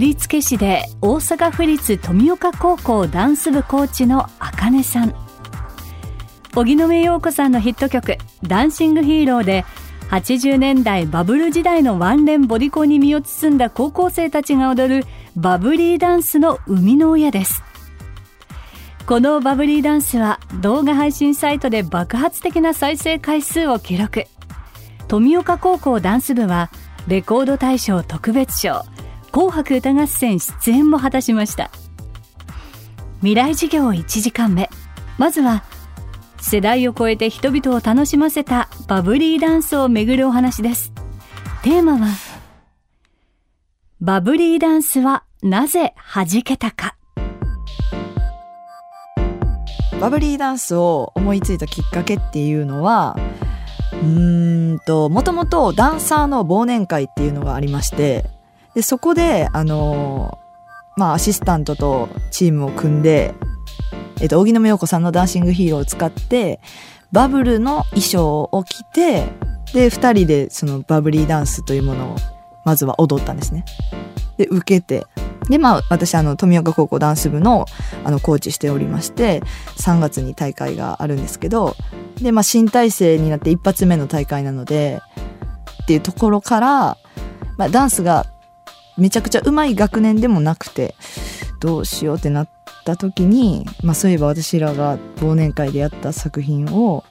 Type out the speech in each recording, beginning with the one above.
振付師で大阪府立富岡高校ダンス部コーチのあかねさん。荻野目洋子さんのヒット曲「ダンシングヒーロー」で80年代バブル時代のワンレンボディコンに身を包んだ高校生たちが踊るバブリーダンスの生みの親ですこのバブリーダンスは動画配信サイトで爆発的な再生回数を記録富岡高校ダンス部はレコード大賞特別賞紅白歌合戦出演も果たしました。未来授業1時間目。まずは世代を超えて人々を楽しませたバブリーダンスをめぐるお話です。テーマはバブリーダンスはなぜ弾けたか。バブリーダンスを思いついたきっかけっていうのはうーんともともとダンサーの忘年会っていうのがありましてでそこであのまあアシスタントとチームを組んで、えっと、荻野目洋子さんのダンシングヒーローを使ってバブルの衣装を着てで2人でそのバブリーダンスというものをまずは踊ったんですね。で受けてでまあ私あの富岡高校ダンス部のあのコーチしておりまして3月に大会があるんですけどでまあ新体制になって一発目の大会なのでっていうところから、まあ、ダンスがめちゃくちゃ上手い学年でもなくてどうしようってなった時に、まあ、そういえば私らが忘年会でやった作品を、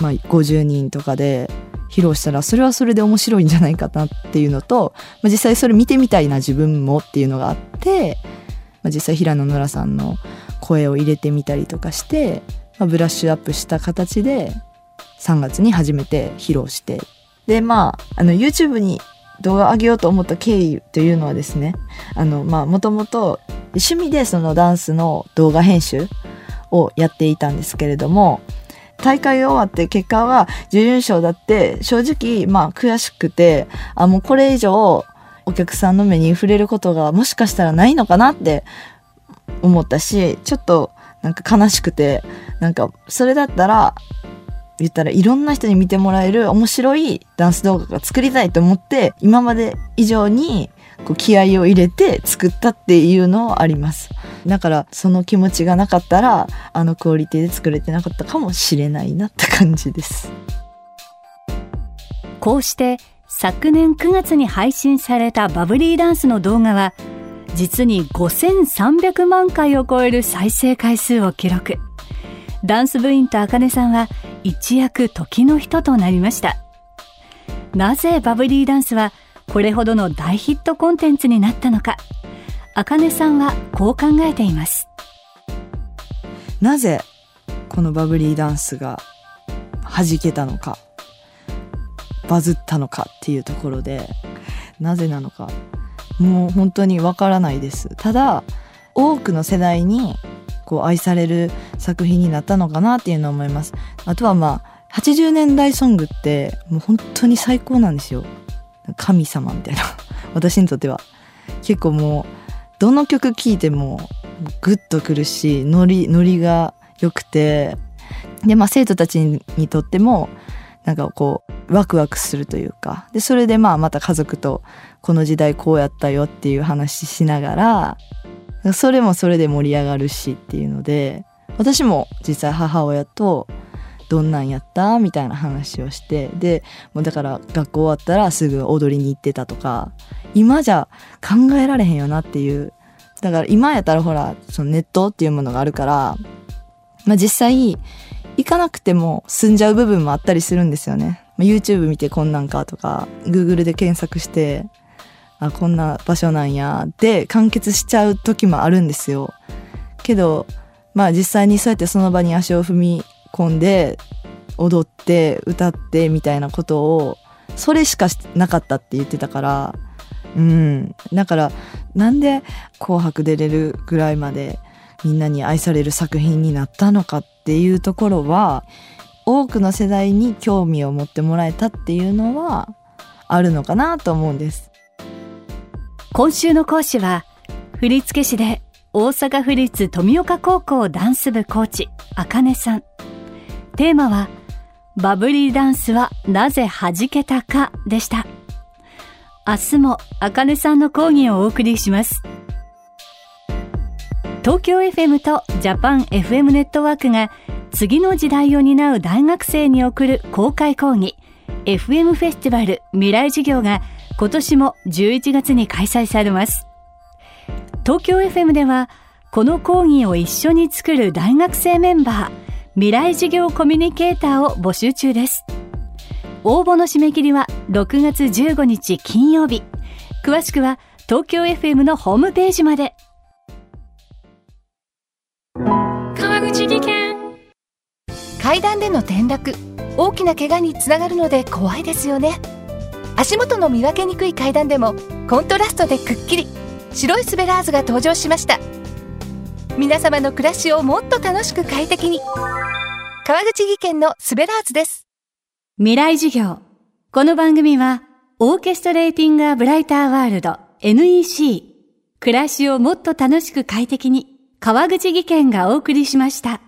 まあ、50人とかで披露したらそれはそれで面白いんじゃないかなっていうのと、まあ、実際それ見てみたいな自分もっていうのがあって、まあ、実際平野ノラさんの声を入れてみたりとかして、まあ、ブラッシュアップした形で3月に初めて披露して。でまああの YouTube に動画上げようと思った経緯というのはですねあのまあもともと趣味でそのダンスの動画編集をやっていたんですけれども大会が終わって結果は準優勝だって正直まあ悔しくてあもうこれ以上お客さんの目に触れることがもしかしたらないのかなって思ったしちょっとなんか悲しくてなんかそれだったら言ったらいろんな人に見てもらえる面白いダンス動画が作りたいと思って今まで以上にこう気合を入れて作ったっていうのはあります。だからその気持ちがなかったらあのクオリティで作れてなかったかもしれないなって感じです。こうして昨年9月に配信されたバブリーダンスの動画は実に5300万回を超える再生回数を記録。ダンス部員とあかねさんは一躍時の人となりました。なぜバブリーダンスはこれほどの大ヒットコンテンツになったのか。あかねさんはこう考えています。なぜこのバブリーダンスが弾けたのか。バズったのかっていうところで。なぜなのか。もう本当にわからないです。ただ多くの世代にこう愛される作品になったのかなっていうのを思います。あとはまあ80年代ソングってもう本当に最高なんですよ。神様みたいな。私にとっては。結構もうどの曲聴いてもグッとくるしノリノリが良くて。でまあ生徒たちにとってもなんかこうワクワクするというか。でそれでまあまた家族とこの時代こうやったよっていう話しながらそれもそれで盛り上がるしっていうので私も実際母親とどんなんやったみたいな話をしてでもうだから学校終わったらすぐ踊りに行ってたとか今じゃ考えられへんよなっていうだから今やったらほらそのネットっていうものがあるから、まあ、実際行かなくても済んじゃう部分もあったりするんですよね。YouTube 見てこんなんかとか Google で検索してあこんな場所なんやで完結しちゃう時もあるんですよ。けどまあ実際にそうやってその場に足を踏み込んで踊って歌ってみたいなことをそれしかなかったって言ってたからうんだからなんで紅白出れるぐらいまでみんなに愛される作品になったのかっていうところは多くの世代に興味を持ってもらえたっていうのはあるのかなと思うんです今週の講師は振付師で大阪府立富岡高校ダンス部コーチあかねさん。テーマはバブリーダンスはなぜ弾けたかでした。明日もあかねさんの講義をお送りします。東京 FM とジャパン FM ネットワークが次の時代を担う大学生に送る公開講義。FM フェスティバル未来事業が今年も11月に開催されます。東京 FM ではこの講義を一緒に作る大学生メンバー未来事業コミュニケーターを募集中です。応募の締め切りは6月15日金曜日。詳しくは東京 FM のホームページまで。川口技研階段での転落大きな怪我につながるので怖いですよね足元の見分けにくい階段でもコントラストでくっきり白いスベラーズが登場しました。皆様の暮らしをもっと楽しく快適に。川口技研のスベラーズです。未来授業。この番組はオーケストレーティング・ア・ブライター・ワールド NEC 暮らしをもっと楽しく快適に川口技研がお送りしました。